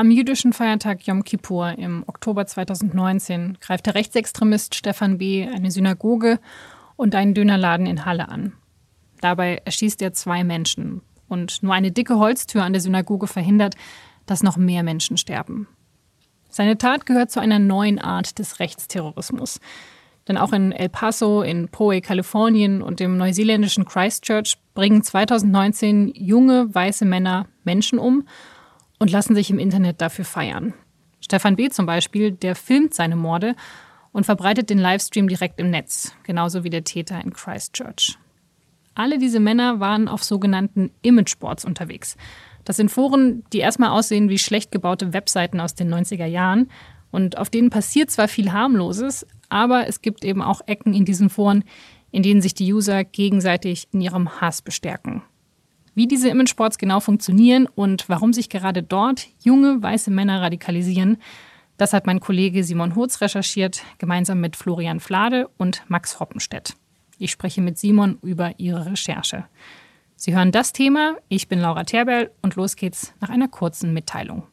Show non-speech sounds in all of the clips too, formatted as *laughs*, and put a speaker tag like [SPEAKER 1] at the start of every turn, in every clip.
[SPEAKER 1] Am jüdischen Feiertag Yom Kippur im Oktober 2019 greift der Rechtsextremist Stefan B. eine Synagoge und einen Dönerladen in Halle an. Dabei erschießt er zwei Menschen und nur eine dicke Holztür an der Synagoge verhindert, dass noch mehr Menschen sterben. Seine Tat gehört zu einer neuen Art des Rechtsterrorismus. Denn auch in El Paso, in Poe, Kalifornien und im neuseeländischen Christchurch bringen 2019 junge weiße Männer Menschen um und lassen sich im Internet dafür feiern. Stefan B. zum Beispiel, der filmt seine Morde und verbreitet den Livestream direkt im Netz, genauso wie der Täter in Christchurch. Alle diese Männer waren auf sogenannten Imageboards unterwegs. Das sind Foren, die erstmal aussehen wie schlecht gebaute Webseiten aus den 90er Jahren. Und auf denen passiert zwar viel harmloses, aber es gibt eben auch Ecken in diesen Foren, in denen sich die User gegenseitig in ihrem Hass bestärken. Wie diese Imageboards genau funktionieren und warum sich gerade dort junge weiße Männer radikalisieren, das hat mein Kollege Simon Hurz recherchiert, gemeinsam mit Florian Flade und Max Hoppenstedt. Ich spreche mit Simon über ihre Recherche. Sie hören das Thema, ich bin Laura Terberl und los geht's nach einer kurzen Mitteilung.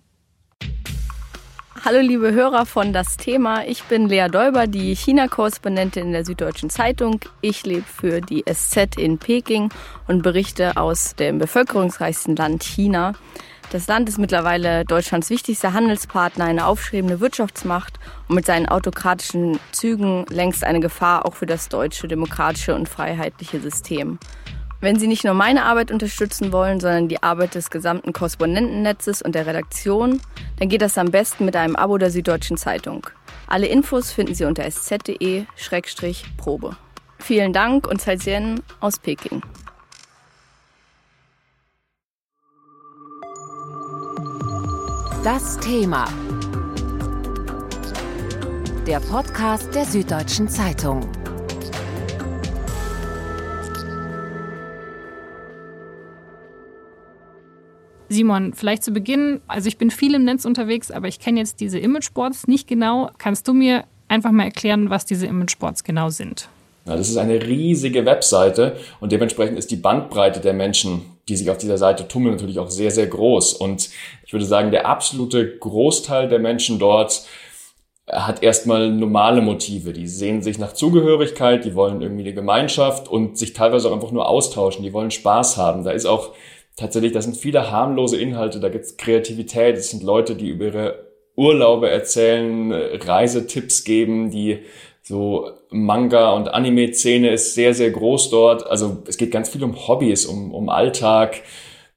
[SPEAKER 2] Hallo liebe Hörer von Das Thema. Ich bin Lea Däuber, die China-Korrespondentin in der Süddeutschen Zeitung. Ich lebe für die SZ in Peking und berichte aus dem bevölkerungsreichsten Land China. Das Land ist mittlerweile Deutschlands wichtigster Handelspartner, eine aufstrebende Wirtschaftsmacht und mit seinen autokratischen Zügen längst eine Gefahr auch für das deutsche demokratische und freiheitliche System. Wenn Sie nicht nur meine Arbeit unterstützen wollen, sondern die Arbeit des gesamten Korrespondentennetzes und der Redaktion, dann geht das am besten mit einem Abo der Süddeutschen Zeitung. Alle Infos finden Sie unter sz.de-probe. Vielen Dank und Zaijian aus Peking.
[SPEAKER 3] Das Thema. Der Podcast der Süddeutschen Zeitung.
[SPEAKER 1] Simon, vielleicht zu Beginn, also ich bin viel im Netz unterwegs, aber ich kenne jetzt diese Imageboards nicht genau. Kannst du mir einfach mal erklären, was diese Imageboards genau sind?
[SPEAKER 4] Ja, das ist eine riesige Webseite und dementsprechend ist die Bandbreite der Menschen, die sich auf dieser Seite tummeln, natürlich auch sehr, sehr groß. Und ich würde sagen, der absolute Großteil der Menschen dort hat erstmal normale Motive. Die sehen sich nach Zugehörigkeit, die wollen irgendwie eine Gemeinschaft und sich teilweise auch einfach nur austauschen, die wollen Spaß haben. Da ist auch tatsächlich, das sind viele harmlose Inhalte, da gibt's Kreativität, es sind Leute, die über ihre Urlaube erzählen, Reisetipps geben, die so Manga- und Anime-Szene ist sehr, sehr groß dort. Also es geht ganz viel um Hobbys, um, um Alltag.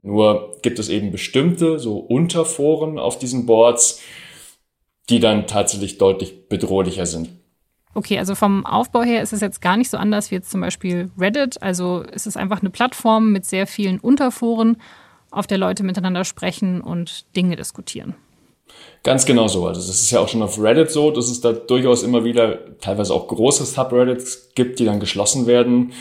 [SPEAKER 4] Nur gibt es eben bestimmte so Unterforen auf diesen Boards, die dann tatsächlich deutlich bedrohlicher sind.
[SPEAKER 1] Okay, also vom Aufbau her ist es jetzt gar nicht so anders wie jetzt zum Beispiel Reddit. Also es ist einfach eine Plattform mit sehr vielen Unterforen, auf der Leute miteinander sprechen und Dinge diskutieren.
[SPEAKER 4] Ganz genau so. Also das ist ja auch schon auf Reddit so, dass es da durchaus immer wieder teilweise auch große Subreddits gibt, die dann geschlossen werden.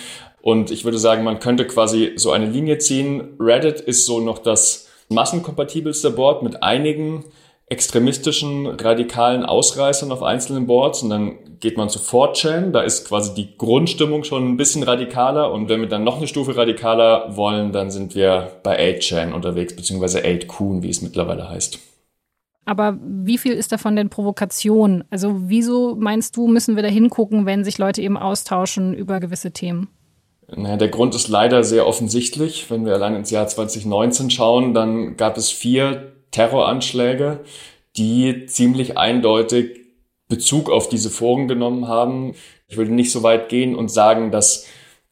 [SPEAKER 4] Und ich würde sagen, man könnte quasi so eine Linie ziehen. Reddit ist so noch das massenkompatibelste Board mit einigen extremistischen, radikalen Ausreißern auf einzelnen Boards und dann geht man zu 4chan, da ist quasi die Grundstimmung schon ein bisschen radikaler und wenn wir dann noch eine Stufe radikaler wollen, dann sind wir bei 8chan unterwegs, beziehungsweise 8kun, wie es mittlerweile heißt.
[SPEAKER 1] Aber wie viel ist davon denn Provokation? Also wieso meinst du, müssen wir da hingucken, wenn sich Leute eben austauschen über gewisse Themen?
[SPEAKER 4] Naja, der Grund ist leider sehr offensichtlich. Wenn wir allein ins Jahr 2019 schauen, dann gab es vier Terroranschläge, die ziemlich eindeutig Bezug auf diese Foren genommen haben. Ich würde nicht so weit gehen und sagen, dass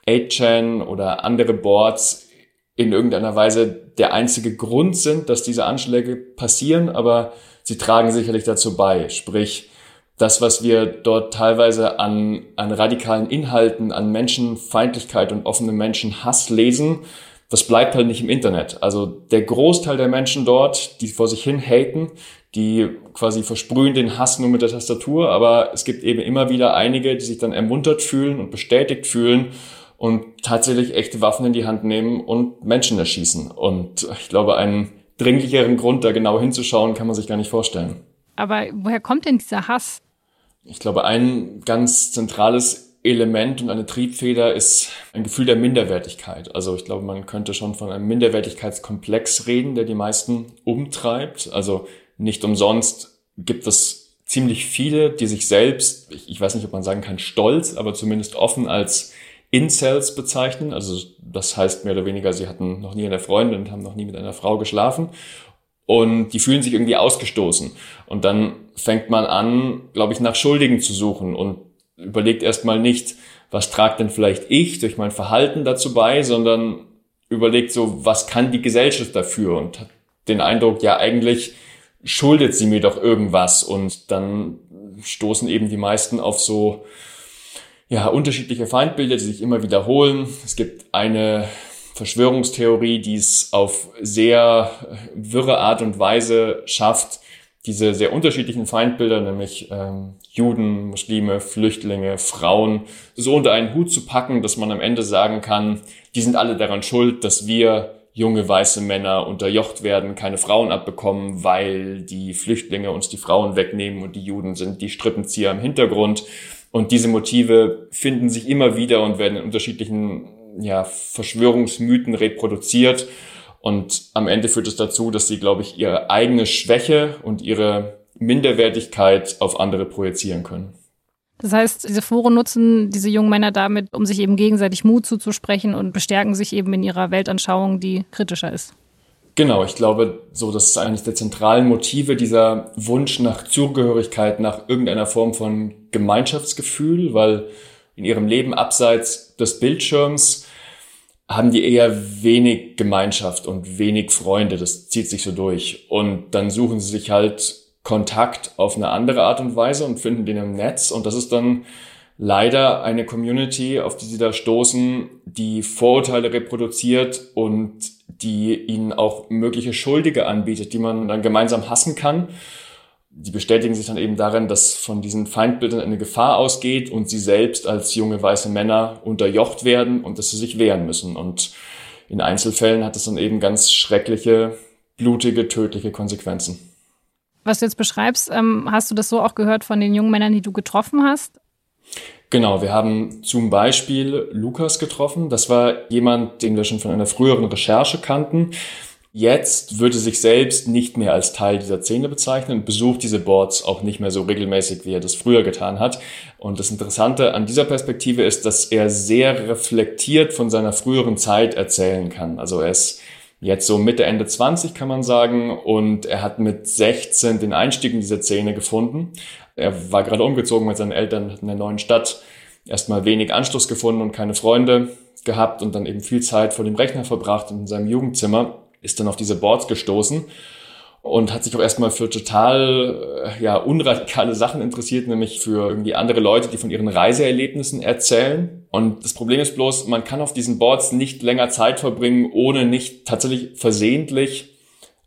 [SPEAKER 4] 8chan oder andere Boards in irgendeiner Weise der einzige Grund sind, dass diese Anschläge passieren, aber sie tragen sicherlich dazu bei. Sprich, das, was wir dort teilweise an, an radikalen Inhalten, an Menschenfeindlichkeit und offenem Menschenhass lesen, das bleibt halt nicht im Internet. Also der Großteil der Menschen dort, die vor sich hin haten, die quasi versprühen den Hass nur mit der Tastatur, aber es gibt eben immer wieder einige, die sich dann ermuntert fühlen und bestätigt fühlen und tatsächlich echte Waffen in die Hand nehmen und Menschen erschießen. Und ich glaube, einen dringlicheren Grund, da genau hinzuschauen, kann man sich gar nicht vorstellen.
[SPEAKER 1] Aber woher kommt denn dieser Hass?
[SPEAKER 4] Ich glaube, ein ganz zentrales Element und eine Triebfeder ist ein Gefühl der Minderwertigkeit. Also ich glaube, man könnte schon von einem Minderwertigkeitskomplex reden, der die meisten umtreibt. Also nicht umsonst gibt es ziemlich viele, die sich selbst, ich, weiß nicht, ob man sagen kann, stolz, aber zumindest offen als Incels bezeichnen. Also das heißt mehr oder weniger, sie hatten noch nie eine Freundin und haben noch nie mit einer Frau geschlafen. Und die fühlen sich irgendwie ausgestoßen. Und dann fängt man an, glaube ich, nach Schuldigen zu suchen und überlegt erstmal nicht, was tragt denn vielleicht ich durch mein Verhalten dazu bei, sondern überlegt so, was kann die Gesellschaft dafür und hat den Eindruck, ja, eigentlich schuldet sie mir doch irgendwas und dann stoßen eben die meisten auf so ja, unterschiedliche Feindbilder, die sich immer wiederholen. Es gibt eine Verschwörungstheorie, die es auf sehr wirre Art und Weise schafft, diese sehr unterschiedlichen Feindbilder, nämlich ähm, Juden, Muslime, Flüchtlinge, Frauen, so unter einen Hut zu packen, dass man am Ende sagen kann, die sind alle daran schuld, dass wir junge weiße Männer unterjocht werden, keine Frauen abbekommen, weil die Flüchtlinge uns die Frauen wegnehmen und die Juden sind die Strippenzieher im Hintergrund. Und diese Motive finden sich immer wieder und werden in unterschiedlichen ja, Verschwörungsmythen reproduziert. Und am Ende führt es dazu, dass sie, glaube ich, ihre eigene Schwäche und ihre Minderwertigkeit auf andere projizieren können.
[SPEAKER 1] Das heißt, diese Foren nutzen diese jungen Männer damit, um sich eben gegenseitig Mut zuzusprechen und bestärken sich eben in ihrer Weltanschauung, die kritischer ist.
[SPEAKER 4] Genau, ich glaube, so das ist eines der zentralen Motive dieser Wunsch nach Zugehörigkeit, nach irgendeiner Form von Gemeinschaftsgefühl, weil in ihrem Leben abseits des Bildschirms haben die eher wenig Gemeinschaft und wenig Freunde. Das zieht sich so durch. Und dann suchen sie sich halt Kontakt auf eine andere Art und Weise und finden den im Netz. Und das ist dann leider eine Community, auf die sie da stoßen, die Vorurteile reproduziert und die ihnen auch mögliche Schuldige anbietet, die man dann gemeinsam hassen kann. Die bestätigen sich dann eben darin, dass von diesen Feindbildern eine Gefahr ausgeht und sie selbst als junge weiße Männer unterjocht werden und dass sie sich wehren müssen. Und in Einzelfällen hat es dann eben ganz schreckliche, blutige, tödliche Konsequenzen.
[SPEAKER 1] Was du jetzt beschreibst, ähm, hast du das so auch gehört von den jungen Männern, die du getroffen hast?
[SPEAKER 4] Genau, wir haben zum Beispiel Lukas getroffen. Das war jemand, den wir schon von einer früheren Recherche kannten. Jetzt würde sich selbst nicht mehr als Teil dieser Szene bezeichnen und besucht diese Boards auch nicht mehr so regelmäßig, wie er das früher getan hat. Und das Interessante an dieser Perspektive ist, dass er sehr reflektiert von seiner früheren Zeit erzählen kann. Also er ist jetzt so Mitte, Ende 20 kann man sagen und er hat mit 16 den Einstieg in diese Szene gefunden. Er war gerade umgezogen mit seinen Eltern in der neuen Stadt, erstmal wenig Anschluss gefunden und keine Freunde gehabt und dann eben viel Zeit vor dem Rechner verbracht in seinem Jugendzimmer, ist dann auf diese Boards gestoßen und hat sich auch erstmal für total äh, ja unradikale Sachen interessiert, nämlich für irgendwie andere Leute, die von ihren Reiseerlebnissen erzählen. Und das Problem ist bloß, man kann auf diesen Boards nicht länger Zeit verbringen, ohne nicht tatsächlich versehentlich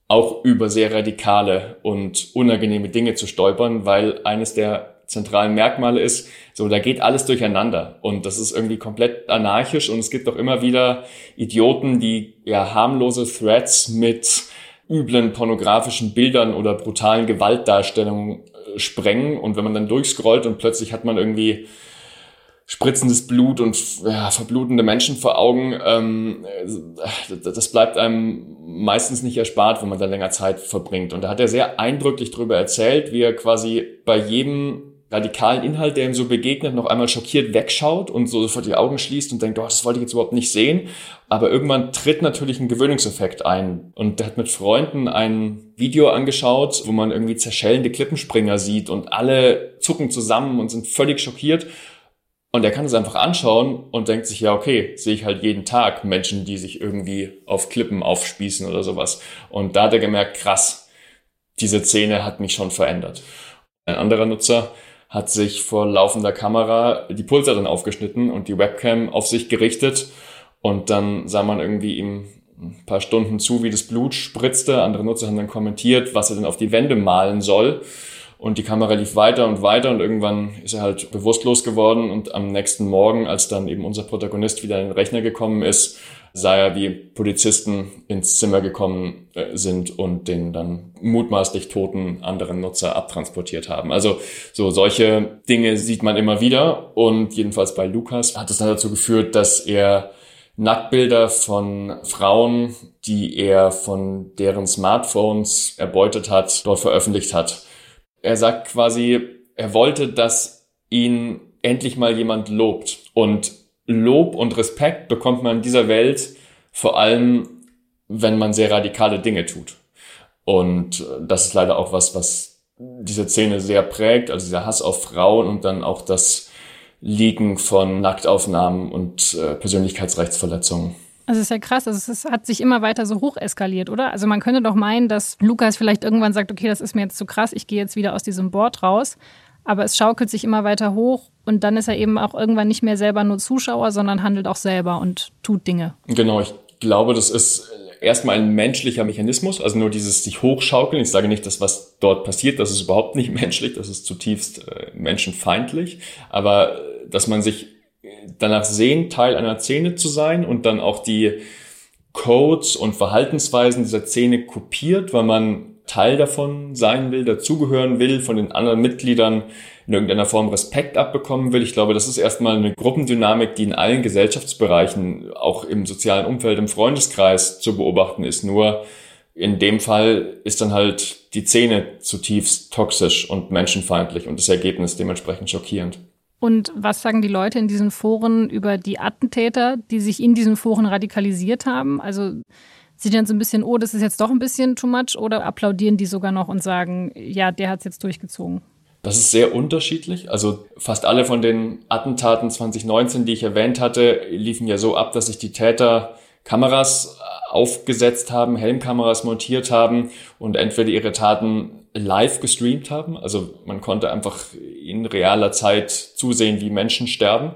[SPEAKER 4] auch über sehr radikale und unangenehme Dinge zu stolpern, weil eines der zentralen Merkmale ist, so da geht alles durcheinander und das ist irgendwie komplett anarchisch und es gibt auch immer wieder Idioten, die ja harmlose Threads mit üblen pornografischen Bildern oder brutalen Gewaltdarstellungen äh, sprengen. Und wenn man dann durchscrollt und plötzlich hat man irgendwie spritzendes Blut und ja, verblutende Menschen vor Augen, ähm, äh, das bleibt einem meistens nicht erspart, wenn man da länger Zeit verbringt. Und da hat er sehr eindrücklich darüber erzählt, wie er quasi bei jedem radikalen Inhalt, der ihm so begegnet, noch einmal schockiert wegschaut und so sofort die Augen schließt und denkt, oh, das wollte ich jetzt überhaupt nicht sehen. Aber irgendwann tritt natürlich ein Gewöhnungseffekt ein. Und der hat mit Freunden ein Video angeschaut, wo man irgendwie zerschellende Klippenspringer sieht und alle zucken zusammen und sind völlig schockiert. Und er kann es einfach anschauen und denkt sich, ja, okay, sehe ich halt jeden Tag Menschen, die sich irgendwie auf Klippen aufspießen oder sowas. Und da hat er gemerkt, krass, diese Szene hat mich schon verändert. Ein anderer Nutzer hat sich vor laufender Kamera die Pulsader aufgeschnitten und die Webcam auf sich gerichtet. Und dann sah man irgendwie ihm ein paar Stunden zu, wie das Blut spritzte. Andere Nutzer haben dann kommentiert, was er denn auf die Wände malen soll. Und die Kamera lief weiter und weiter und irgendwann ist er halt bewusstlos geworden. Und am nächsten Morgen, als dann eben unser Protagonist wieder in den Rechner gekommen ist, sah er, wie Polizisten ins Zimmer gekommen äh, sind und den dann mutmaßlich toten anderen Nutzer abtransportiert haben. Also so solche Dinge sieht man immer wieder und jedenfalls bei Lukas hat es dann dazu geführt, dass er Nacktbilder von Frauen, die er von deren Smartphones erbeutet hat, dort veröffentlicht hat. Er sagt quasi, er wollte, dass ihn endlich mal jemand lobt. Und Lob und Respekt bekommt man in dieser Welt vor allem, wenn man sehr radikale Dinge tut. Und das ist leider auch was, was diese Szene sehr prägt, also dieser Hass auf Frauen und dann auch das Liegen von Nacktaufnahmen und äh, Persönlichkeitsrechtsverletzungen.
[SPEAKER 1] Also es ist ja krass, also es hat sich immer weiter so hoch eskaliert, oder? Also man könnte doch meinen, dass Lukas vielleicht irgendwann sagt, okay, das ist mir jetzt zu krass, ich gehe jetzt wieder aus diesem Board raus. Aber es schaukelt sich immer weiter hoch und dann ist er eben auch irgendwann nicht mehr selber nur Zuschauer, sondern handelt auch selber und tut Dinge.
[SPEAKER 4] Genau, ich glaube, das ist erstmal ein menschlicher Mechanismus, also nur dieses sich hochschaukeln. Ich sage nicht, dass was dort passiert, das ist überhaupt nicht *laughs* menschlich, das ist zutiefst äh, menschenfeindlich, aber äh, dass man sich danach sehnt, Teil einer Szene zu sein und dann auch die Codes und Verhaltensweisen dieser Szene kopiert, weil man Teil davon sein will, dazugehören will, von den anderen Mitgliedern in irgendeiner Form Respekt abbekommen will. Ich glaube, das ist erstmal eine Gruppendynamik, die in allen Gesellschaftsbereichen, auch im sozialen Umfeld, im Freundeskreis zu beobachten ist. Nur in dem Fall ist dann halt die Szene zutiefst toxisch und menschenfeindlich und das Ergebnis dementsprechend schockierend.
[SPEAKER 1] Und was sagen die Leute in diesen Foren über die Attentäter, die sich in diesen Foren radikalisiert haben? Also sie dann so ein bisschen, oh, das ist jetzt doch ein bisschen too much oder applaudieren die sogar noch und sagen, ja, der hat es jetzt durchgezogen?
[SPEAKER 4] Das ist sehr unterschiedlich. Also fast alle von den Attentaten 2019, die ich erwähnt hatte, liefen ja so ab, dass sich die Täter Kameras aufgesetzt haben, Helmkameras montiert haben und entweder ihre Taten live gestreamt haben. Also man konnte einfach in realer Zeit zusehen, wie Menschen sterben.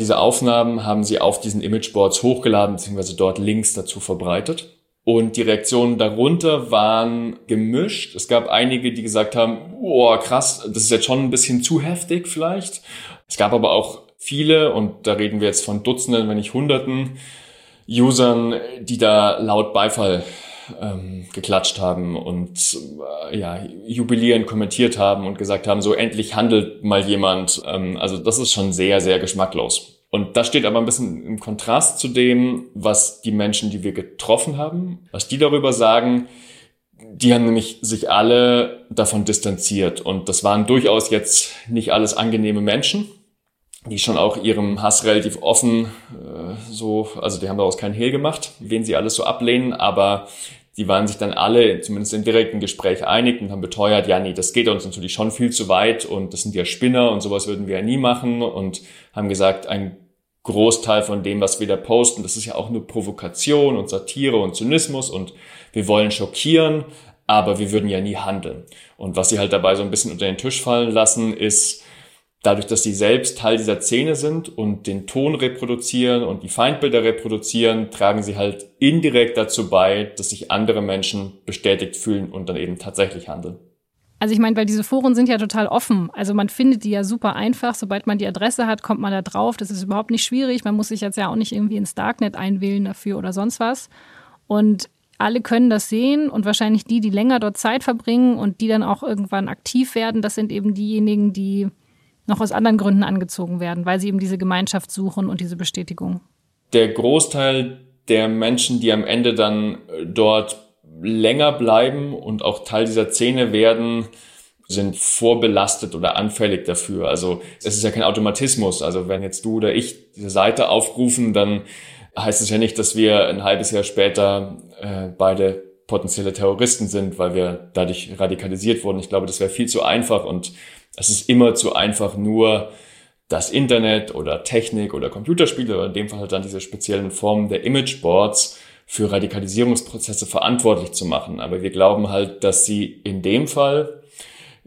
[SPEAKER 4] Diese Aufnahmen haben sie auf diesen Imageboards hochgeladen, beziehungsweise dort Links dazu verbreitet. Und die Reaktionen darunter waren gemischt. Es gab einige, die gesagt haben, oh krass, das ist jetzt schon ein bisschen zu heftig vielleicht. Es gab aber auch viele, und da reden wir jetzt von Dutzenden, wenn nicht Hunderten, Usern, die da laut Beifall ähm, geklatscht haben und äh, ja, jubilieren kommentiert haben und gesagt haben, so endlich handelt mal jemand. Ähm, also das ist schon sehr, sehr geschmacklos. Und das steht aber ein bisschen im Kontrast zu dem, was die Menschen, die wir getroffen haben, was die darüber sagen. Die haben nämlich sich alle davon distanziert. Und das waren durchaus jetzt nicht alles angenehme Menschen, die schon auch ihrem Hass relativ offen äh, so, also die haben daraus keinen Hehl gemacht, wen sie alles so ablehnen, aber die waren sich dann alle, zumindest im direkten Gespräch, einig und haben beteuert, ja, nee, das geht uns natürlich schon viel zu weit und das sind ja Spinner und sowas würden wir ja nie machen und haben gesagt, ein Großteil von dem, was wir da posten, das ist ja auch nur Provokation und Satire und Zynismus und wir wollen schockieren, aber wir würden ja nie handeln. Und was sie halt dabei so ein bisschen unter den Tisch fallen lassen, ist, dadurch, dass sie selbst Teil dieser Szene sind und den Ton reproduzieren und die Feindbilder reproduzieren, tragen sie halt indirekt dazu bei, dass sich andere Menschen bestätigt fühlen und dann eben tatsächlich handeln.
[SPEAKER 1] Also ich meine, weil diese Foren sind ja total offen. Also man findet die ja super einfach. Sobald man die Adresse hat, kommt man da drauf. Das ist überhaupt nicht schwierig. Man muss sich jetzt ja auch nicht irgendwie ins Darknet einwählen dafür oder sonst was. Und alle können das sehen und wahrscheinlich die, die länger dort Zeit verbringen und die dann auch irgendwann aktiv werden, das sind eben diejenigen, die noch aus anderen Gründen angezogen werden, weil sie eben diese Gemeinschaft suchen und diese Bestätigung?
[SPEAKER 4] Der Großteil der Menschen, die am Ende dann äh, dort länger bleiben und auch Teil dieser Szene werden, sind vorbelastet oder anfällig dafür. Also es ist ja kein Automatismus. Also wenn jetzt du oder ich diese Seite aufrufen, dann heißt es ja nicht, dass wir ein halbes Jahr später äh, beide potenzielle Terroristen sind, weil wir dadurch radikalisiert wurden. Ich glaube, das wäre viel zu einfach und es ist immer zu einfach, nur das Internet oder Technik oder Computerspiele oder in dem Fall halt dann diese speziellen Formen der Imageboards für Radikalisierungsprozesse verantwortlich zu machen. Aber wir glauben halt, dass sie in dem Fall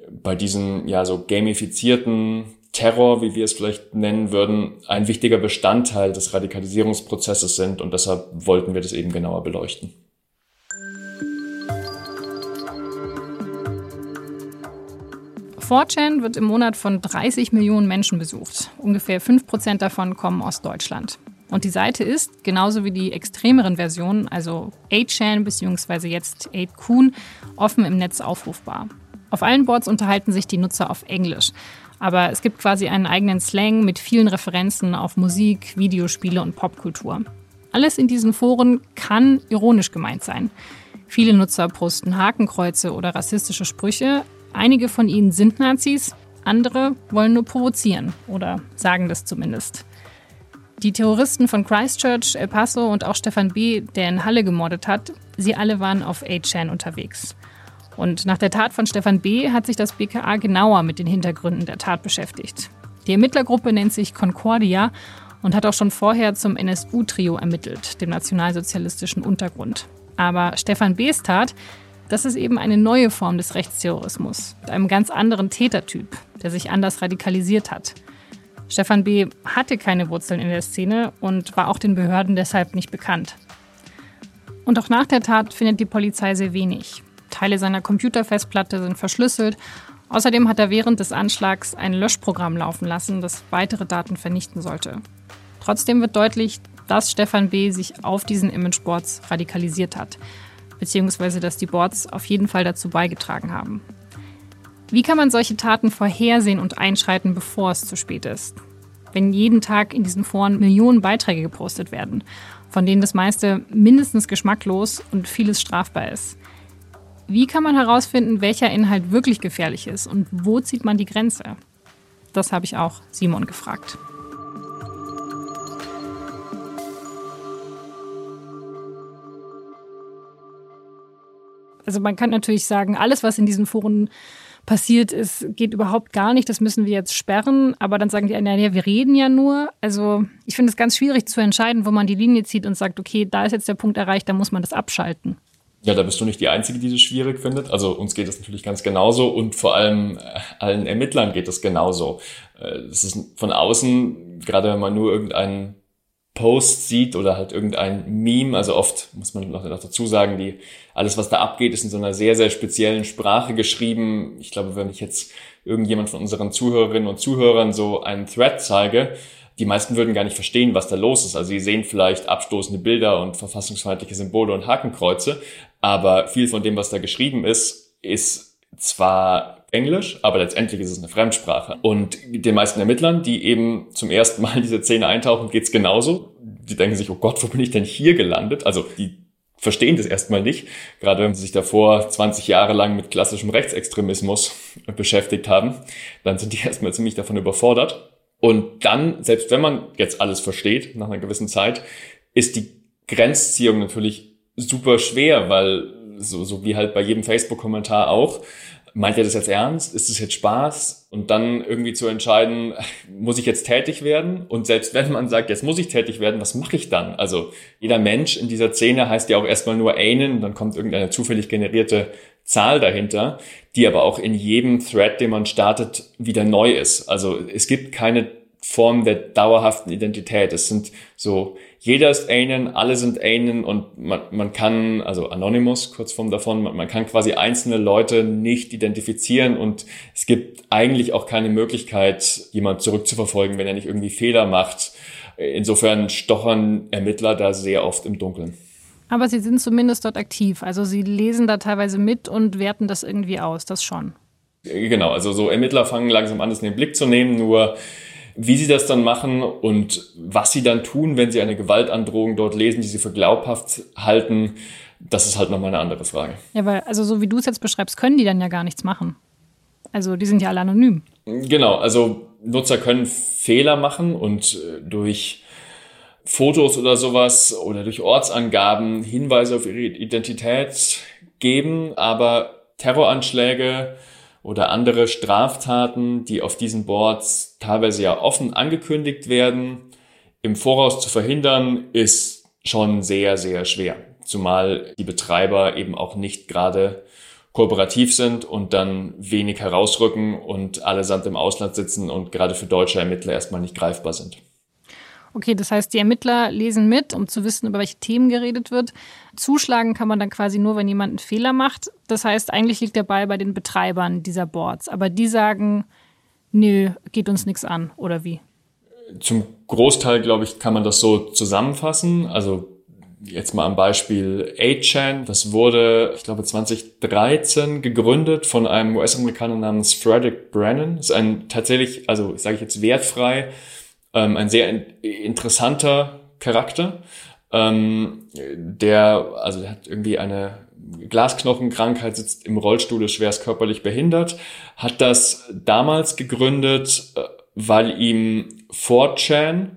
[SPEAKER 4] bei diesem ja so gamifizierten Terror, wie wir es vielleicht nennen würden, ein wichtiger Bestandteil des Radikalisierungsprozesses sind und deshalb wollten wir das eben genauer beleuchten.
[SPEAKER 1] 4chan wird im Monat von 30 Millionen Menschen besucht. Ungefähr 5 Prozent davon kommen aus Deutschland. Und die Seite ist, genauso wie die extremeren Versionen, also 8chan bzw. jetzt 8kun, offen im Netz aufrufbar. Auf allen Boards unterhalten sich die Nutzer auf Englisch. Aber es gibt quasi einen eigenen Slang mit vielen Referenzen auf Musik, Videospiele und Popkultur. Alles in diesen Foren kann ironisch gemeint sein. Viele Nutzer posten Hakenkreuze oder rassistische Sprüche. Einige von ihnen sind Nazis, andere wollen nur provozieren oder sagen das zumindest. Die Terroristen von Christchurch, El Paso und auch Stefan B., der in Halle gemordet hat, sie alle waren auf 8chan unterwegs. Und nach der Tat von Stefan B. hat sich das BKA genauer mit den Hintergründen der Tat beschäftigt. Die Ermittlergruppe nennt sich Concordia und hat auch schon vorher zum NSU-Trio ermittelt, dem nationalsozialistischen Untergrund. Aber Stefan B.'s Tat, das ist eben eine neue Form des Rechtsterrorismus, mit einem ganz anderen Tätertyp, der sich anders radikalisiert hat. Stefan B. hatte keine Wurzeln in der Szene und war auch den Behörden deshalb nicht bekannt. Und auch nach der Tat findet die Polizei sehr wenig. Teile seiner Computerfestplatte sind verschlüsselt. Außerdem hat er während des Anschlags ein Löschprogramm laufen lassen, das weitere Daten vernichten sollte. Trotzdem wird deutlich, dass Stefan B. sich auf diesen Imageboards radikalisiert hat, beziehungsweise dass die Boards auf jeden Fall dazu beigetragen haben. Wie kann man solche Taten vorhersehen und einschreiten, bevor es zu spät ist? Wenn jeden Tag in diesen Foren Millionen Beiträge gepostet werden, von denen das meiste mindestens geschmacklos und vieles strafbar ist. Wie kann man herausfinden, welcher Inhalt wirklich gefährlich ist und wo zieht man die Grenze? Das habe ich auch Simon gefragt. Also man kann natürlich sagen, alles, was in diesen Foren passiert ist, geht überhaupt gar nicht, das müssen wir jetzt sperren. Aber dann sagen die, ja, wir reden ja nur. Also ich finde es ganz schwierig zu entscheiden, wo man die Linie zieht und sagt, okay, da ist jetzt der Punkt erreicht, da muss man das abschalten.
[SPEAKER 4] Ja, da bist du nicht die Einzige, die das schwierig findet. Also uns geht es natürlich ganz genauso und vor allem äh, allen Ermittlern geht es genauso. Äh, es ist von außen, gerade wenn man nur irgendeinen Post sieht oder halt irgendein Meme, also oft muss man noch dazu sagen, die alles, was da abgeht, ist in so einer sehr, sehr speziellen Sprache geschrieben. Ich glaube, wenn ich jetzt irgendjemand von unseren Zuhörerinnen und Zuhörern so einen Thread zeige, die meisten würden gar nicht verstehen, was da los ist. Also sie sehen vielleicht abstoßende Bilder und verfassungsfeindliche Symbole und Hakenkreuze, aber viel von dem, was da geschrieben ist, ist zwar Englisch, aber letztendlich ist es eine Fremdsprache. Und den meisten Ermittlern, die eben zum ersten Mal in diese Szene eintauchen, geht's genauso. Die denken sich, oh Gott, wo bin ich denn hier gelandet? Also die verstehen das erstmal nicht, gerade wenn sie sich davor 20 Jahre lang mit klassischem Rechtsextremismus beschäftigt haben, dann sind die *laughs* erstmal ziemlich davon überfordert. Und dann, selbst wenn man jetzt alles versteht, nach einer gewissen Zeit, ist die Grenzziehung natürlich super schwer, weil so, so wie halt bei jedem Facebook-Kommentar auch, meint er das jetzt ernst? Ist es jetzt Spaß? Und dann irgendwie zu entscheiden, *laughs* muss ich jetzt tätig werden? Und selbst wenn man sagt, jetzt muss ich tätig werden, was mache ich dann? Also jeder Mensch in dieser Szene heißt ja auch erstmal nur einen, dann kommt irgendeine zufällig generierte Zahl dahinter, die aber auch in jedem Thread, den man startet, wieder neu ist. Also es gibt keine Form der dauerhaften Identität. Es sind so, jeder ist einen, alle sind einen und man, man kann, also Anonymous, Kurzform davon, man, man kann quasi einzelne Leute nicht identifizieren und es gibt eigentlich auch keine Möglichkeit, jemand zurückzuverfolgen, wenn er nicht irgendwie Fehler macht. Insofern stochern Ermittler da sehr oft im Dunkeln.
[SPEAKER 1] Aber Sie sind zumindest dort aktiv. Also Sie lesen da teilweise mit und werten das irgendwie aus, das schon.
[SPEAKER 4] Genau, also so Ermittler fangen langsam an, das in den Blick zu nehmen, nur wie sie das dann machen und was sie dann tun, wenn sie eine Gewaltandrohung dort lesen, die sie für glaubhaft halten, das ist halt nochmal eine andere Frage.
[SPEAKER 1] Ja, weil, also so wie du es jetzt beschreibst, können die dann ja gar nichts machen. Also die sind ja alle anonym.
[SPEAKER 4] Genau, also Nutzer können Fehler machen und äh, durch Fotos oder sowas oder durch Ortsangaben Hinweise auf ihre Identität geben, aber Terroranschläge oder andere Straftaten, die auf diesen Boards teilweise ja offen angekündigt werden, im Voraus zu verhindern, ist schon sehr, sehr schwer. Zumal die Betreiber eben auch nicht gerade kooperativ sind und dann wenig herausrücken und allesamt im Ausland sitzen und gerade für deutsche Ermittler erstmal nicht greifbar sind.
[SPEAKER 1] Okay, das heißt, die Ermittler lesen mit, um zu wissen, über welche Themen geredet wird. Zuschlagen kann man dann quasi nur, wenn jemand einen Fehler macht. Das heißt, eigentlich liegt der Ball bei den Betreibern dieser Boards. Aber die sagen, nö, geht uns nichts an, oder wie?
[SPEAKER 4] Zum Großteil, glaube ich, kann man das so zusammenfassen. Also jetzt mal am Beispiel 8chan. Das wurde, ich glaube, 2013 gegründet von einem US-Amerikaner namens Frederick Brennan. Das ist ein tatsächlich, also sage ich jetzt wertfrei, ähm, ein sehr in interessanter Charakter. Ähm, der, also der hat irgendwie eine Glasknochenkrankheit, sitzt im Rollstuhl, ist schwerst körperlich behindert, hat das damals gegründet, äh, weil ihm 4chan,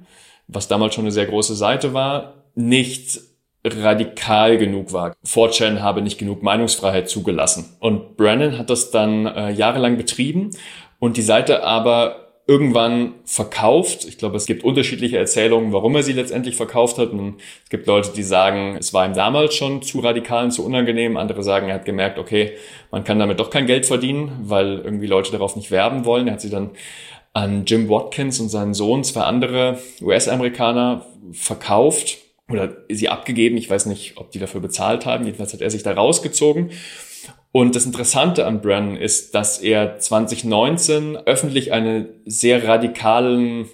[SPEAKER 4] was damals schon eine sehr große Seite war, nicht radikal genug war. 4chan habe nicht genug Meinungsfreiheit zugelassen. Und Brennan hat das dann äh, jahrelang betrieben und die Seite aber irgendwann verkauft. Ich glaube, es gibt unterschiedliche Erzählungen, warum er sie letztendlich verkauft hat. Und es gibt Leute, die sagen, es war ihm damals schon zu radikal und zu unangenehm. Andere sagen, er hat gemerkt, okay, man kann damit doch kein Geld verdienen, weil irgendwie Leute darauf nicht werben wollen. Er hat sie dann an Jim Watkins und seinen Sohn, zwei andere US-Amerikaner, verkauft oder sie abgegeben. Ich weiß nicht, ob die dafür bezahlt haben. Jedenfalls hat er sich da rausgezogen. Und das Interessante an Brennan ist, dass er 2019 öffentlich einen sehr radikalen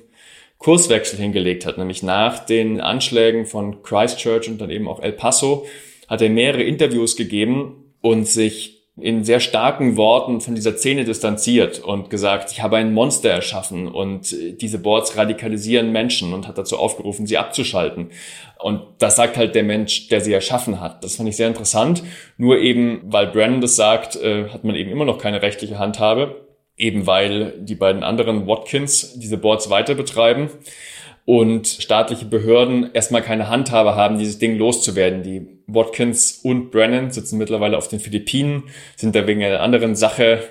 [SPEAKER 4] Kurswechsel hingelegt hat, nämlich nach den Anschlägen von Christchurch und dann eben auch El Paso hat er mehrere Interviews gegeben und sich in sehr starken Worten von dieser Szene distanziert und gesagt, ich habe ein Monster erschaffen und diese Boards radikalisieren Menschen und hat dazu aufgerufen, sie abzuschalten. Und das sagt halt der Mensch, der sie erschaffen hat. Das fand ich sehr interessant. Nur eben, weil Brandon das sagt, äh, hat man eben immer noch keine rechtliche Handhabe. Eben weil die beiden anderen Watkins diese Boards weiter betreiben und staatliche Behörden erstmal keine Handhabe haben, dieses Ding loszuwerden. Die Watkins und Brennan sitzen mittlerweile auf den Philippinen, sind da wegen einer anderen Sache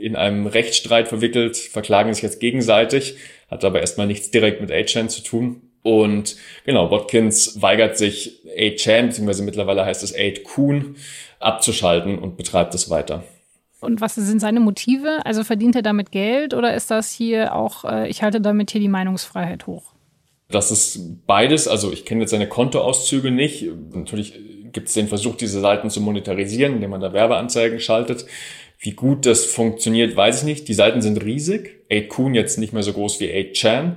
[SPEAKER 4] in einem Rechtsstreit verwickelt, verklagen sich jetzt gegenseitig, hat aber erstmal nichts direkt mit A-Chan zu tun. Und genau, Watkins weigert sich A-Chan, beziehungsweise mittlerweile heißt es 8-Kun, abzuschalten und betreibt es weiter.
[SPEAKER 1] Und was sind seine Motive? Also verdient er damit Geld oder ist das hier auch, äh, ich halte damit hier die Meinungsfreiheit hoch?
[SPEAKER 4] Das ist beides. Also ich kenne jetzt seine Kontoauszüge nicht. Natürlich gibt es den Versuch, diese Seiten zu monetarisieren, indem man da Werbeanzeigen schaltet. Wie gut das funktioniert, weiß ich nicht. Die Seiten sind riesig. 8kun jetzt nicht mehr so groß wie 8chan.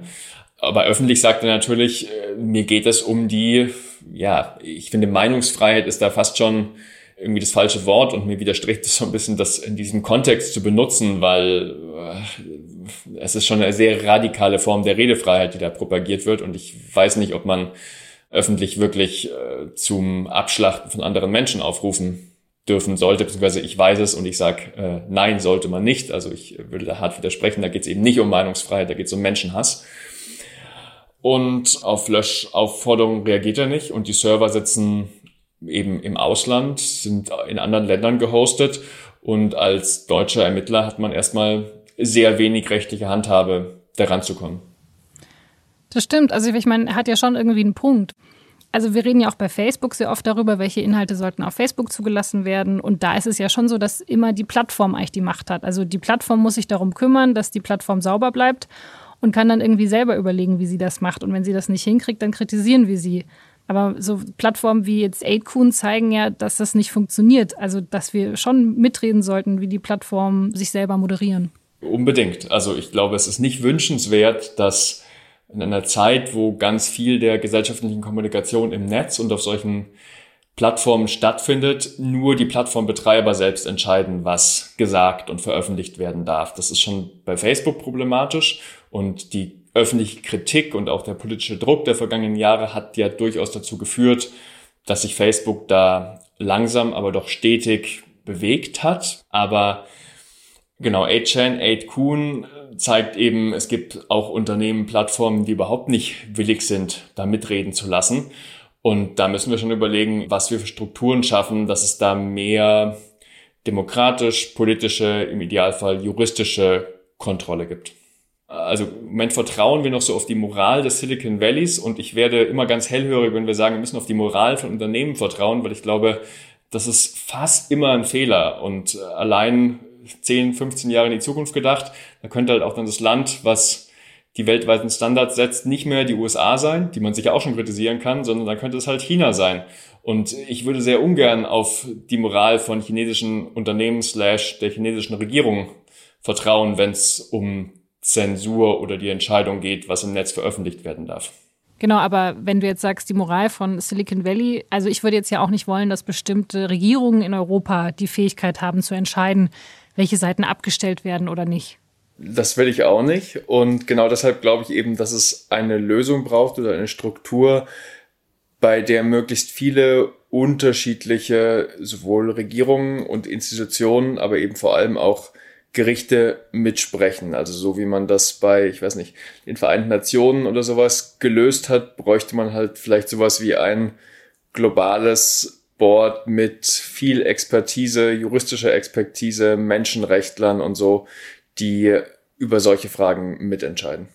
[SPEAKER 4] Aber öffentlich sagt er natürlich, äh, mir geht es um die, ja, ich finde Meinungsfreiheit ist da fast schon irgendwie das falsche Wort und mir widerspricht es so ein bisschen, das in diesem Kontext zu benutzen, weil äh, es ist schon eine sehr radikale Form der Redefreiheit, die da propagiert wird und ich weiß nicht, ob man öffentlich wirklich äh, zum Abschlachten von anderen Menschen aufrufen dürfen sollte, beziehungsweise ich weiß es und ich sage, äh, nein, sollte man nicht. Also ich würde da hart widersprechen, da geht es eben nicht um Meinungsfreiheit, da geht es um Menschenhass. Und auf Löschaufforderungen reagiert er nicht und die Server sitzen eben im Ausland, sind in anderen Ländern gehostet und als deutscher Ermittler hat man erstmal sehr wenig rechtliche Handhabe, daran zu kommen.
[SPEAKER 1] Das stimmt. Also ich meine, hat ja schon irgendwie einen Punkt. Also wir reden ja auch bei Facebook sehr oft darüber, welche Inhalte sollten auf Facebook zugelassen werden. Und da ist es ja schon so, dass immer die Plattform eigentlich die Macht hat. Also die Plattform muss sich darum kümmern, dass die Plattform sauber bleibt und kann dann irgendwie selber überlegen, wie sie das macht. Und wenn sie das nicht hinkriegt, dann kritisieren wir sie. Aber so Plattformen wie jetzt 8kun zeigen ja, dass das nicht funktioniert. Also, dass wir schon mitreden sollten, wie die Plattformen sich selber moderieren.
[SPEAKER 4] Unbedingt. Also, ich glaube, es ist nicht wünschenswert, dass in einer Zeit, wo ganz viel der gesellschaftlichen Kommunikation im Netz und auf solchen Plattformen stattfindet, nur die Plattformbetreiber selbst entscheiden, was gesagt und veröffentlicht werden darf. Das ist schon bei Facebook problematisch und die öffentliche Kritik und auch der politische Druck der vergangenen Jahre hat ja durchaus dazu geführt, dass sich Facebook da langsam, aber doch stetig bewegt hat. Aber genau, 8chan, 8kun zeigt eben, es gibt auch Unternehmen, Plattformen, die überhaupt nicht willig sind, da mitreden zu lassen. Und da müssen wir schon überlegen, was wir für Strukturen schaffen, dass es da mehr demokratisch, politische, im Idealfall juristische Kontrolle gibt also im Moment vertrauen wir noch so auf die Moral des Silicon Valleys und ich werde immer ganz hellhörig, wenn wir sagen, wir müssen auf die Moral von Unternehmen vertrauen, weil ich glaube, das ist fast immer ein Fehler und äh, allein 10, 15 Jahre in die Zukunft gedacht, da könnte halt auch dann das Land, was die weltweiten Standards setzt, nicht mehr die USA sein, die man sich ja auch schon kritisieren kann, sondern dann könnte es halt China sein. Und ich würde sehr ungern auf die Moral von chinesischen Unternehmen slash der chinesischen Regierung vertrauen, wenn es um Zensur oder die Entscheidung geht, was im Netz veröffentlicht werden darf.
[SPEAKER 1] Genau, aber wenn du jetzt sagst, die Moral von Silicon Valley, also ich würde jetzt ja auch nicht wollen, dass bestimmte Regierungen in Europa die Fähigkeit haben zu entscheiden, welche Seiten abgestellt werden oder nicht.
[SPEAKER 4] Das will ich auch nicht. Und genau deshalb glaube ich eben, dass es eine Lösung braucht oder eine Struktur, bei der möglichst viele unterschiedliche sowohl Regierungen und Institutionen, aber eben vor allem auch Gerichte mitsprechen. Also so wie man das bei, ich weiß nicht, den Vereinten Nationen oder sowas gelöst hat, bräuchte man halt vielleicht sowas wie ein globales Board mit viel Expertise, juristischer Expertise, Menschenrechtlern und so, die über solche Fragen mitentscheiden.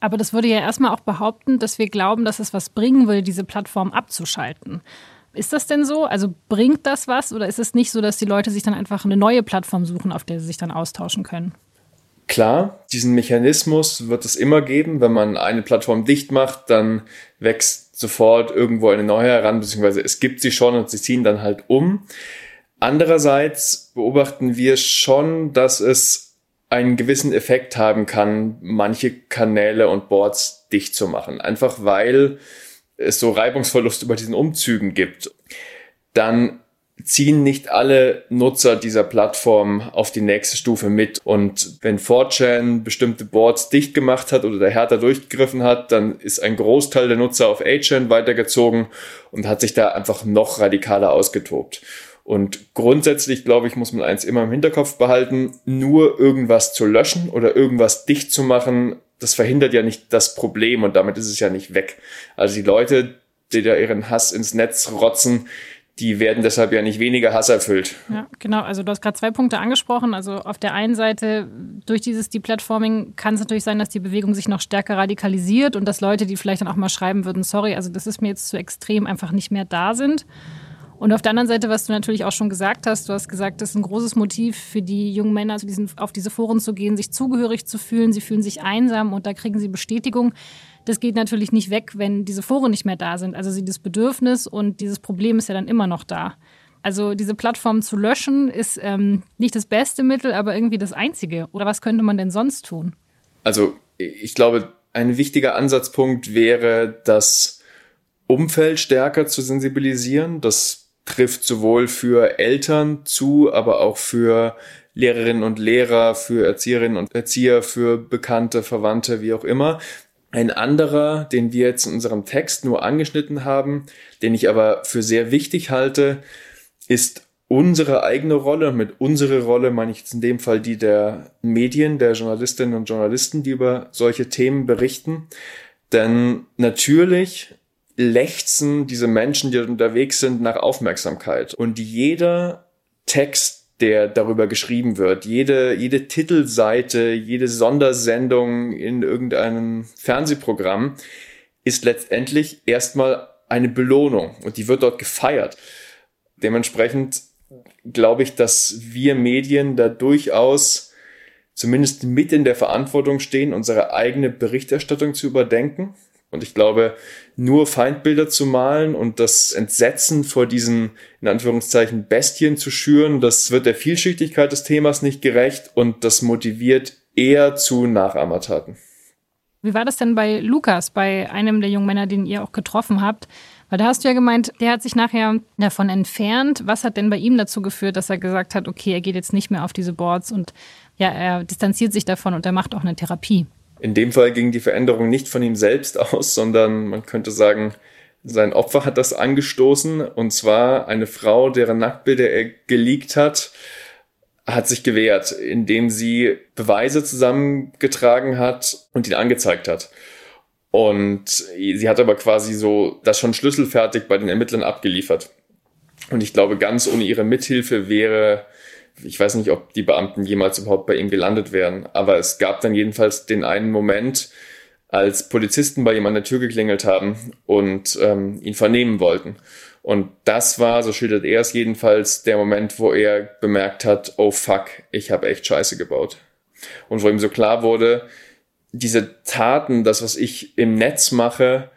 [SPEAKER 1] Aber das würde ja erstmal auch behaupten, dass wir glauben, dass es was bringen will, diese Plattform abzuschalten. Ist das denn so? Also bringt das was oder ist es nicht so, dass die Leute sich dann einfach eine neue Plattform suchen, auf der sie sich dann austauschen können?
[SPEAKER 4] Klar, diesen Mechanismus wird es immer geben. Wenn man eine Plattform dicht macht, dann wächst sofort irgendwo eine neue heran, beziehungsweise es gibt sie schon und sie ziehen dann halt um. Andererseits beobachten wir schon, dass es einen gewissen Effekt haben kann, manche Kanäle und Boards dicht zu machen. Einfach weil es so Reibungsverlust über diesen Umzügen gibt, dann ziehen nicht alle Nutzer dieser Plattform auf die nächste Stufe mit. Und wenn 4chan bestimmte Boards dicht gemacht hat oder der härter durchgegriffen hat, dann ist ein Großteil der Nutzer auf 8chan weitergezogen und hat sich da einfach noch radikaler ausgetobt. Und grundsätzlich, glaube ich, muss man eins immer im Hinterkopf behalten, nur irgendwas zu löschen oder irgendwas dicht zu machen, das verhindert ja nicht das Problem und damit ist es ja nicht weg. Also die Leute, die da ihren Hass ins Netz rotzen, die werden deshalb ja nicht weniger hasserfüllt.
[SPEAKER 1] Ja, genau. Also du hast gerade zwei Punkte angesprochen. Also auf der einen Seite, durch dieses Deplatforming kann es natürlich sein, dass die Bewegung sich noch stärker radikalisiert und dass Leute, die vielleicht dann auch mal schreiben würden, sorry, also das ist mir jetzt zu extrem, einfach nicht mehr da sind. Und auf der anderen Seite, was du natürlich auch schon gesagt hast, du hast gesagt, das ist ein großes Motiv für die jungen Männer, also diesen, auf diese Foren zu gehen, sich zugehörig zu fühlen. Sie fühlen sich einsam und da kriegen sie Bestätigung. Das geht natürlich nicht weg, wenn diese Foren nicht mehr da sind. Also sie das Bedürfnis und dieses Problem ist ja dann immer noch da. Also diese Plattform zu löschen ist ähm, nicht das beste Mittel, aber irgendwie das einzige. Oder was könnte man denn sonst tun?
[SPEAKER 4] Also ich glaube, ein wichtiger Ansatzpunkt wäre, das Umfeld stärker zu sensibilisieren, das trifft sowohl für Eltern zu, aber auch für Lehrerinnen und Lehrer, für Erzieherinnen und Erzieher, für Bekannte, Verwandte, wie auch immer. Ein anderer, den wir jetzt in unserem Text nur angeschnitten haben, den ich aber für sehr wichtig halte, ist unsere eigene Rolle. Und mit unsere Rolle meine ich jetzt in dem Fall die der Medien, der Journalistinnen und Journalisten, die über solche Themen berichten. Denn natürlich lechzen diese Menschen, die unterwegs sind, nach Aufmerksamkeit. Und jeder Text, der darüber geschrieben wird, jede, jede Titelseite, jede Sondersendung in irgendeinem Fernsehprogramm ist letztendlich erstmal eine Belohnung und die wird dort gefeiert. Dementsprechend glaube ich, dass wir Medien da durchaus zumindest mit in der Verantwortung stehen, unsere eigene Berichterstattung zu überdenken und ich glaube, nur Feindbilder zu malen und das Entsetzen vor diesen, in Anführungszeichen, Bestien zu schüren, das wird der Vielschichtigkeit des Themas nicht gerecht und das motiviert eher zu Nachahmertaten.
[SPEAKER 1] Wie war das denn bei Lukas, bei einem der jungen Männer, den ihr auch getroffen habt? Weil da hast du ja gemeint, der hat sich nachher davon entfernt. Was hat denn bei ihm dazu geführt, dass er gesagt hat, okay, er geht jetzt nicht mehr auf diese Boards und ja, er distanziert sich davon und er macht auch eine Therapie?
[SPEAKER 4] In dem Fall ging die Veränderung nicht von ihm selbst aus, sondern man könnte sagen, sein Opfer hat das angestoßen und zwar eine Frau, deren Nacktbilder er geleakt hat, hat sich gewehrt, indem sie Beweise zusammengetragen hat und ihn angezeigt hat. Und sie hat aber quasi so das schon schlüsselfertig bei den Ermittlern abgeliefert. Und ich glaube, ganz ohne ihre Mithilfe wäre ich weiß nicht, ob die Beamten jemals überhaupt bei ihm gelandet wären, aber es gab dann jedenfalls den einen Moment, als Polizisten bei ihm an der Tür geklingelt haben und ähm, ihn vernehmen wollten. Und das war, so schildert er es jedenfalls, der Moment, wo er bemerkt hat, oh fuck, ich habe echt Scheiße gebaut. Und wo ihm so klar wurde, diese Taten, das, was ich im Netz mache,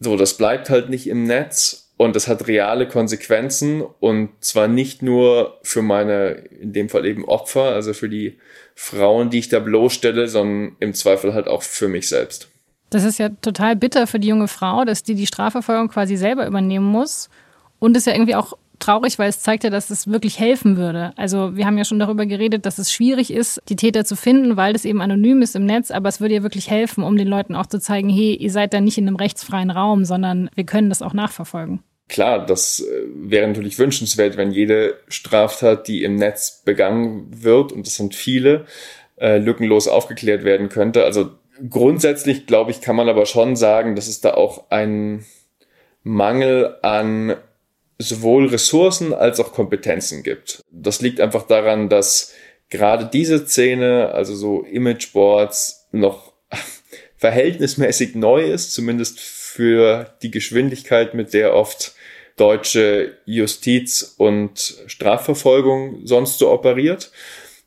[SPEAKER 4] so, das bleibt halt nicht im Netz und das hat reale Konsequenzen und zwar nicht nur für meine, in dem Fall eben Opfer, also für die Frauen, die ich da bloßstelle, sondern im Zweifel halt auch für mich selbst.
[SPEAKER 1] Das ist ja total bitter für die junge Frau, dass die die Strafverfolgung quasi selber übernehmen muss. Und ist ja irgendwie auch traurig, weil es zeigt ja, dass es wirklich helfen würde. Also wir haben ja schon darüber geredet, dass es schwierig ist, die Täter zu finden, weil das eben anonym ist im Netz, aber es würde ja wirklich helfen, um den Leuten auch zu zeigen, hey, ihr seid da nicht in einem rechtsfreien Raum, sondern wir können das auch nachverfolgen.
[SPEAKER 4] Klar, das äh, wäre natürlich wünschenswert, wenn jede Straftat, die im Netz begangen wird, und das sind viele, äh, lückenlos aufgeklärt werden könnte. Also grundsätzlich, glaube ich, kann man aber schon sagen, dass es da auch einen Mangel an sowohl Ressourcen als auch Kompetenzen gibt. Das liegt einfach daran, dass gerade diese Szene, also so Imageboards, noch *laughs* verhältnismäßig neu ist, zumindest für die Geschwindigkeit, mit der oft deutsche Justiz und Strafverfolgung sonst so operiert.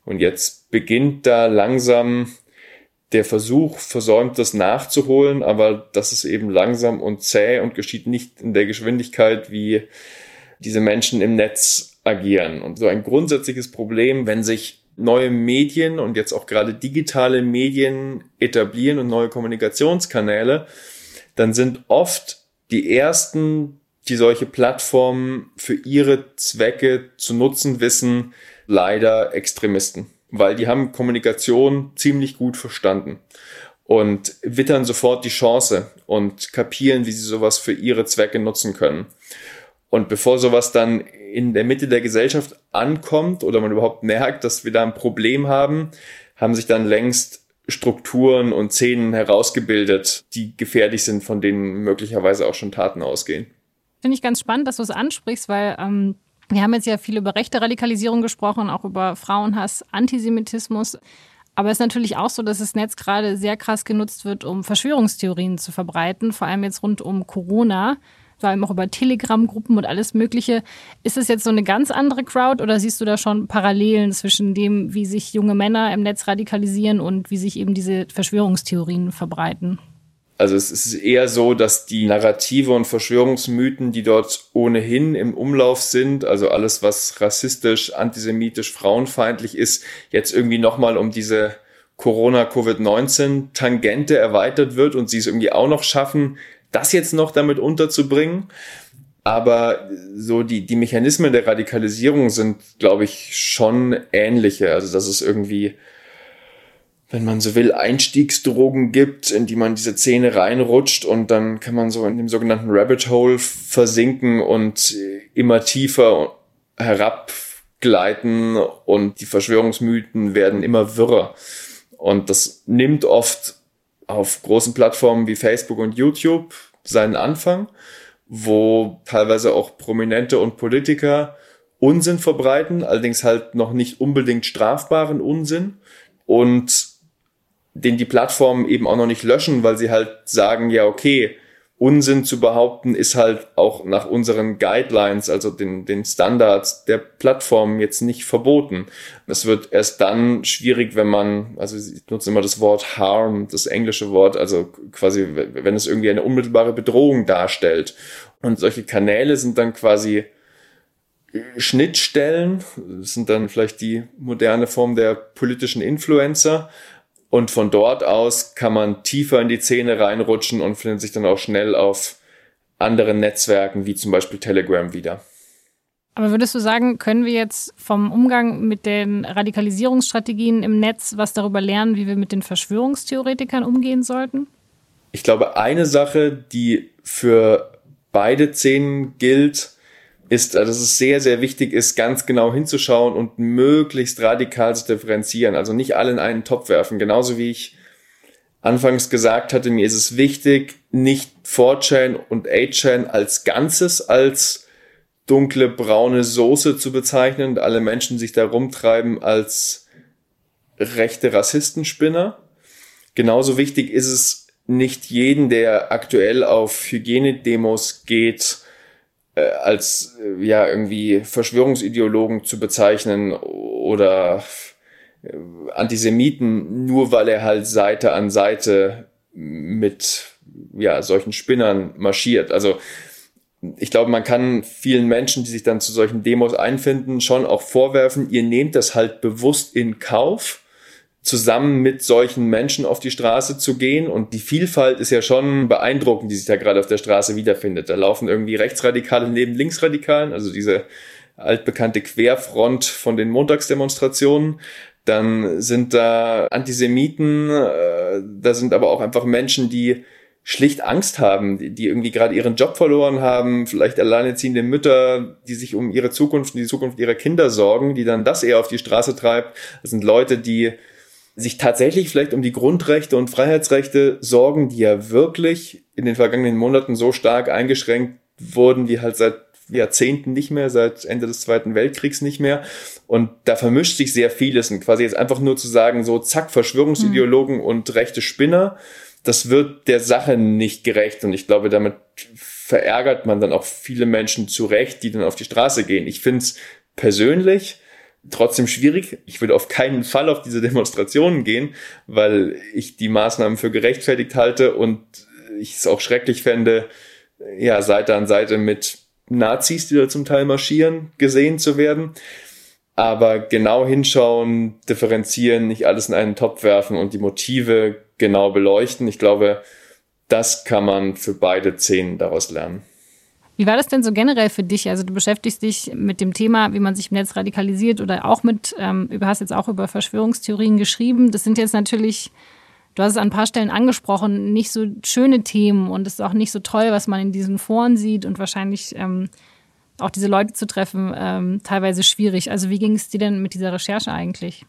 [SPEAKER 4] Und jetzt beginnt da langsam der Versuch, Versäumtes nachzuholen, aber das ist eben langsam und zäh und geschieht nicht in der Geschwindigkeit, wie diese Menschen im Netz agieren. Und so ein grundsätzliches Problem, wenn sich neue Medien und jetzt auch gerade digitale Medien etablieren und neue Kommunikationskanäle, dann sind oft die ersten, die solche Plattformen für ihre Zwecke zu nutzen wissen, leider Extremisten, weil die haben Kommunikation ziemlich gut verstanden und wittern sofort die Chance und kapieren, wie sie sowas für ihre Zwecke nutzen können. Und bevor sowas dann in der Mitte der Gesellschaft ankommt oder man überhaupt merkt, dass wir da ein Problem haben, haben sich dann längst Strukturen und Szenen herausgebildet, die gefährlich sind, von denen möglicherweise auch schon Taten ausgehen.
[SPEAKER 1] Finde ich ganz spannend, dass du es ansprichst, weil ähm, wir haben jetzt ja viel über rechte Radikalisierung gesprochen, auch über Frauenhass, Antisemitismus. Aber es ist natürlich auch so, dass das Netz gerade sehr krass genutzt wird, um Verschwörungstheorien zu verbreiten, vor allem jetzt rund um Corona vor allem auch über Telegram-Gruppen und alles Mögliche. Ist es jetzt so eine ganz andere Crowd oder siehst du da schon Parallelen zwischen dem, wie sich junge Männer im Netz radikalisieren und wie sich eben diese Verschwörungstheorien verbreiten?
[SPEAKER 4] Also es ist eher so, dass die Narrative und Verschwörungsmythen, die dort ohnehin im Umlauf sind, also alles, was rassistisch, antisemitisch, frauenfeindlich ist, jetzt irgendwie nochmal um diese Corona-Covid-19-Tangente erweitert wird und sie es irgendwie auch noch schaffen, das jetzt noch damit unterzubringen. Aber so die, die Mechanismen der Radikalisierung sind, glaube ich, schon ähnliche. Also, dass es irgendwie, wenn man so will, Einstiegsdrogen gibt, in die man diese Zähne reinrutscht und dann kann man so in dem sogenannten Rabbit Hole versinken und immer tiefer herabgleiten und die Verschwörungsmythen werden immer wirrer. Und das nimmt oft auf großen Plattformen wie Facebook und YouTube seinen Anfang, wo teilweise auch Prominente und Politiker Unsinn verbreiten, allerdings halt noch nicht unbedingt strafbaren Unsinn und den die Plattformen eben auch noch nicht löschen, weil sie halt sagen, ja, okay, Unsinn zu behaupten, ist halt auch nach unseren Guidelines, also den, den Standards der Plattform jetzt nicht verboten. Es wird erst dann schwierig, wenn man, also ich nutze immer das Wort harm, das englische Wort, also quasi, wenn es irgendwie eine unmittelbare Bedrohung darstellt. Und solche Kanäle sind dann quasi Schnittstellen, das sind dann vielleicht die moderne Form der politischen Influencer, und von dort aus kann man tiefer in die Szene reinrutschen und findet sich dann auch schnell auf anderen Netzwerken wie zum Beispiel Telegram wieder.
[SPEAKER 1] Aber würdest du sagen, können wir jetzt vom Umgang mit den Radikalisierungsstrategien im Netz was darüber lernen, wie wir mit den Verschwörungstheoretikern umgehen sollten?
[SPEAKER 4] Ich glaube, eine Sache, die für beide Szenen gilt, ist, dass es sehr, sehr wichtig ist, ganz genau hinzuschauen und möglichst radikal zu differenzieren. Also nicht alle in einen Topf werfen. Genauso wie ich anfangs gesagt hatte, mir ist es wichtig, nicht 4chan und 8chan als Ganzes als dunkle braune Soße zu bezeichnen und alle Menschen sich da rumtreiben als rechte Rassistenspinner. Genauso wichtig ist es, nicht jeden, der aktuell auf Hygienedemos geht, äh, als äh, ja irgendwie Verschwörungsideologen zu bezeichnen oder äh, Antisemiten, nur weil er halt Seite an Seite mit ja solchen Spinnern marschiert. Also ich glaube, man kann vielen Menschen, die sich dann zu solchen Demos einfinden, schon auch vorwerfen, ihr nehmt das halt bewusst in Kauf, zusammen mit solchen Menschen auf die Straße zu gehen. Und die Vielfalt ist ja schon beeindruckend, die sich da gerade auf der Straße wiederfindet. Da laufen irgendwie Rechtsradikale neben Linksradikalen, also diese altbekannte Querfront von den Montagsdemonstrationen. Dann sind da Antisemiten, äh, da sind aber auch einfach Menschen, die schlicht Angst haben, die, irgendwie gerade ihren Job verloren haben, vielleicht alleinerziehende Mütter, die sich um ihre Zukunft, die Zukunft ihrer Kinder sorgen, die dann das eher auf die Straße treibt. Das sind Leute, die sich tatsächlich vielleicht um die Grundrechte und Freiheitsrechte sorgen, die ja wirklich in den vergangenen Monaten so stark eingeschränkt wurden, wie halt seit Jahrzehnten nicht mehr, seit Ende des Zweiten Weltkriegs nicht mehr. Und da vermischt sich sehr vieles. Und quasi jetzt einfach nur zu sagen, so zack, Verschwörungsideologen mhm. und rechte Spinner, das wird der Sache nicht gerecht. Und ich glaube, damit verärgert man dann auch viele Menschen zu Recht, die dann auf die Straße gehen. Ich finde es persönlich trotzdem schwierig. Ich würde auf keinen Fall auf diese Demonstrationen gehen, weil ich die Maßnahmen für gerechtfertigt halte und ich es auch schrecklich fände, ja, Seite an Seite mit Nazis, die da zum Teil marschieren, gesehen zu werden. Aber genau hinschauen, differenzieren, nicht alles in einen Topf werfen und die Motive genau beleuchten. Ich glaube, das kann man für beide Szenen daraus lernen.
[SPEAKER 1] Wie war das denn so generell für dich? Also du beschäftigst dich mit dem Thema, wie man sich im Netz radikalisiert oder auch mit, ähm, du hast jetzt auch über Verschwörungstheorien geschrieben. Das sind jetzt natürlich, du hast es an ein paar Stellen angesprochen, nicht so schöne Themen und es ist auch nicht so toll, was man in diesen Foren sieht und wahrscheinlich ähm, auch diese Leute zu treffen, ähm, teilweise schwierig. Also wie ging es dir denn mit dieser Recherche eigentlich?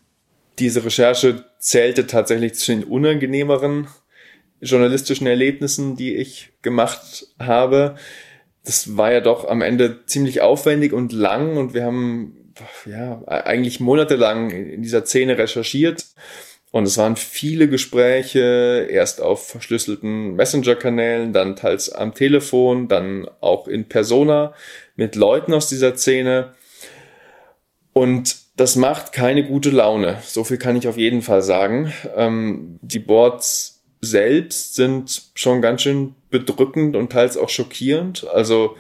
[SPEAKER 4] Diese Recherche zählte tatsächlich zu den unangenehmeren journalistischen Erlebnissen, die ich gemacht habe das war ja doch am Ende ziemlich aufwendig und lang und wir haben ja eigentlich monatelang in dieser Szene recherchiert. Und es waren viele Gespräche, erst auf verschlüsselten Messenger-Kanälen, dann teils am Telefon, dann auch in Persona mit Leuten aus dieser Szene. Und das macht keine gute Laune. So viel kann ich auf jeden Fall sagen. Ähm, die Boards selbst sind schon ganz schön bedrückend und teils auch schockierend. Also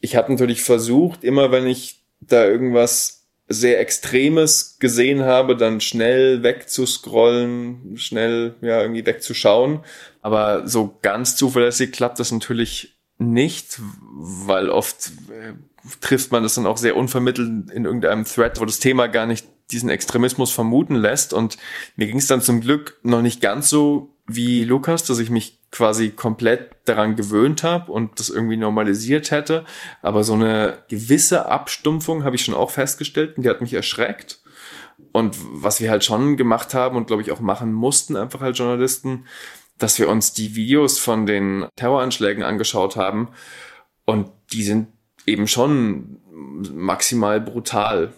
[SPEAKER 4] ich habe natürlich versucht, immer wenn ich da irgendwas sehr Extremes gesehen habe, dann schnell wegzuscrollen, schnell ja irgendwie wegzuschauen. Aber so ganz zuverlässig klappt das natürlich nicht, weil oft äh, trifft man das dann auch sehr unvermittelt in irgendeinem Thread, wo das Thema gar nicht diesen Extremismus vermuten lässt. Und mir ging es dann zum Glück noch nicht ganz so wie Lukas, dass ich mich quasi komplett daran gewöhnt habe und das irgendwie normalisiert hätte. Aber so eine gewisse Abstumpfung habe ich schon auch festgestellt und die hat mich erschreckt. Und was wir halt schon gemacht haben und glaube ich auch machen mussten, einfach als Journalisten, dass wir uns die Videos von den Terroranschlägen angeschaut haben und die sind eben schon maximal brutal.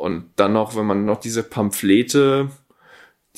[SPEAKER 4] Und dann noch, wenn man noch diese Pamphlete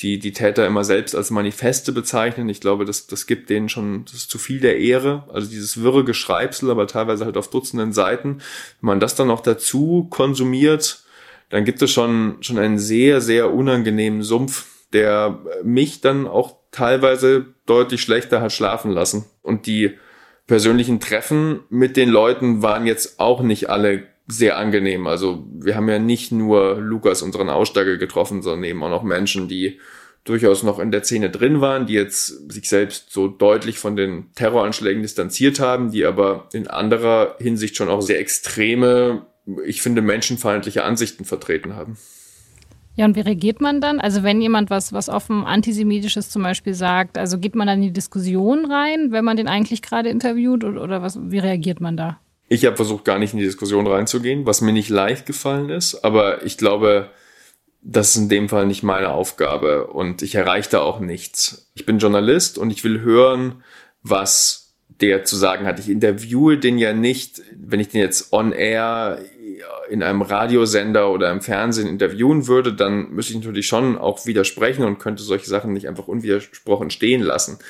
[SPEAKER 4] die die Täter immer selbst als Manifeste bezeichnen. Ich glaube, das, das gibt denen schon, das ist zu viel der Ehre. Also dieses wirre Geschreibsel, aber teilweise halt auf Dutzenden Seiten. Wenn man das dann noch dazu konsumiert, dann gibt es schon, schon einen sehr, sehr unangenehmen Sumpf, der mich dann auch teilweise deutlich schlechter hat schlafen lassen. Und die persönlichen Treffen mit den Leuten waren jetzt auch nicht alle sehr angenehm. Also wir haben ja nicht nur Lukas, unseren Aussteiger, getroffen, sondern eben auch noch Menschen, die durchaus noch in der Szene drin waren, die jetzt sich selbst so deutlich von den Terroranschlägen distanziert haben, die aber in anderer Hinsicht schon auch sehr extreme, ich finde, menschenfeindliche Ansichten vertreten haben.
[SPEAKER 1] Ja, und wie reagiert man dann? Also wenn jemand was, was offen antisemitisches zum Beispiel sagt, also geht man dann in die Diskussion rein, wenn man den eigentlich gerade interviewt oder, was, wie reagiert man da?
[SPEAKER 4] Ich habe versucht, gar nicht in die Diskussion reinzugehen, was mir nicht leicht gefallen ist, aber ich glaube, das ist in dem Fall nicht meine Aufgabe und ich erreiche da auch nichts. Ich bin Journalist und ich will hören, was der zu sagen hat. Ich interviewe den ja nicht, wenn ich den jetzt on air in einem Radiosender oder im Fernsehen interviewen würde, dann müsste ich natürlich schon auch widersprechen und könnte solche Sachen nicht einfach unwidersprochen stehen lassen.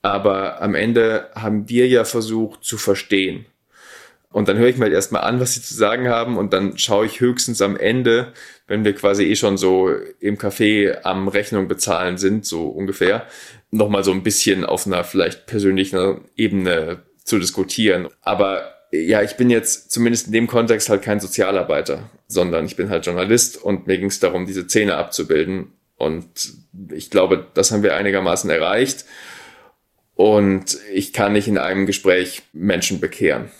[SPEAKER 4] Aber am Ende haben wir ja versucht zu verstehen. Und dann höre ich mir halt erstmal an, was sie zu sagen haben und dann schaue ich höchstens am Ende, wenn wir quasi eh schon so im Café am Rechnung bezahlen sind, so ungefähr, nochmal so ein bisschen auf einer vielleicht persönlichen Ebene zu diskutieren. Aber ja, ich bin jetzt zumindest in dem Kontext halt kein Sozialarbeiter, sondern ich bin halt Journalist und mir ging es darum, diese Szene abzubilden. Und ich glaube, das haben wir einigermaßen erreicht. Und ich kann nicht in einem Gespräch Menschen bekehren.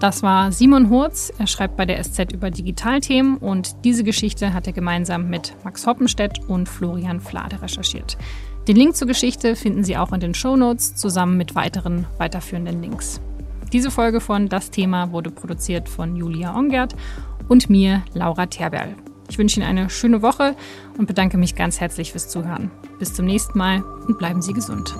[SPEAKER 1] Das war Simon Hurz. Er schreibt bei der SZ über Digitalthemen und diese Geschichte hat er gemeinsam mit Max Hoppenstedt und Florian Flade recherchiert. Den Link zur Geschichte finden Sie auch in den Shownotes zusammen mit weiteren weiterführenden Links. Diese Folge von Das Thema wurde produziert von Julia Ongert und mir, Laura Terberl. Ich wünsche Ihnen eine schöne Woche und bedanke mich ganz herzlich fürs Zuhören. Bis zum nächsten Mal und bleiben Sie gesund.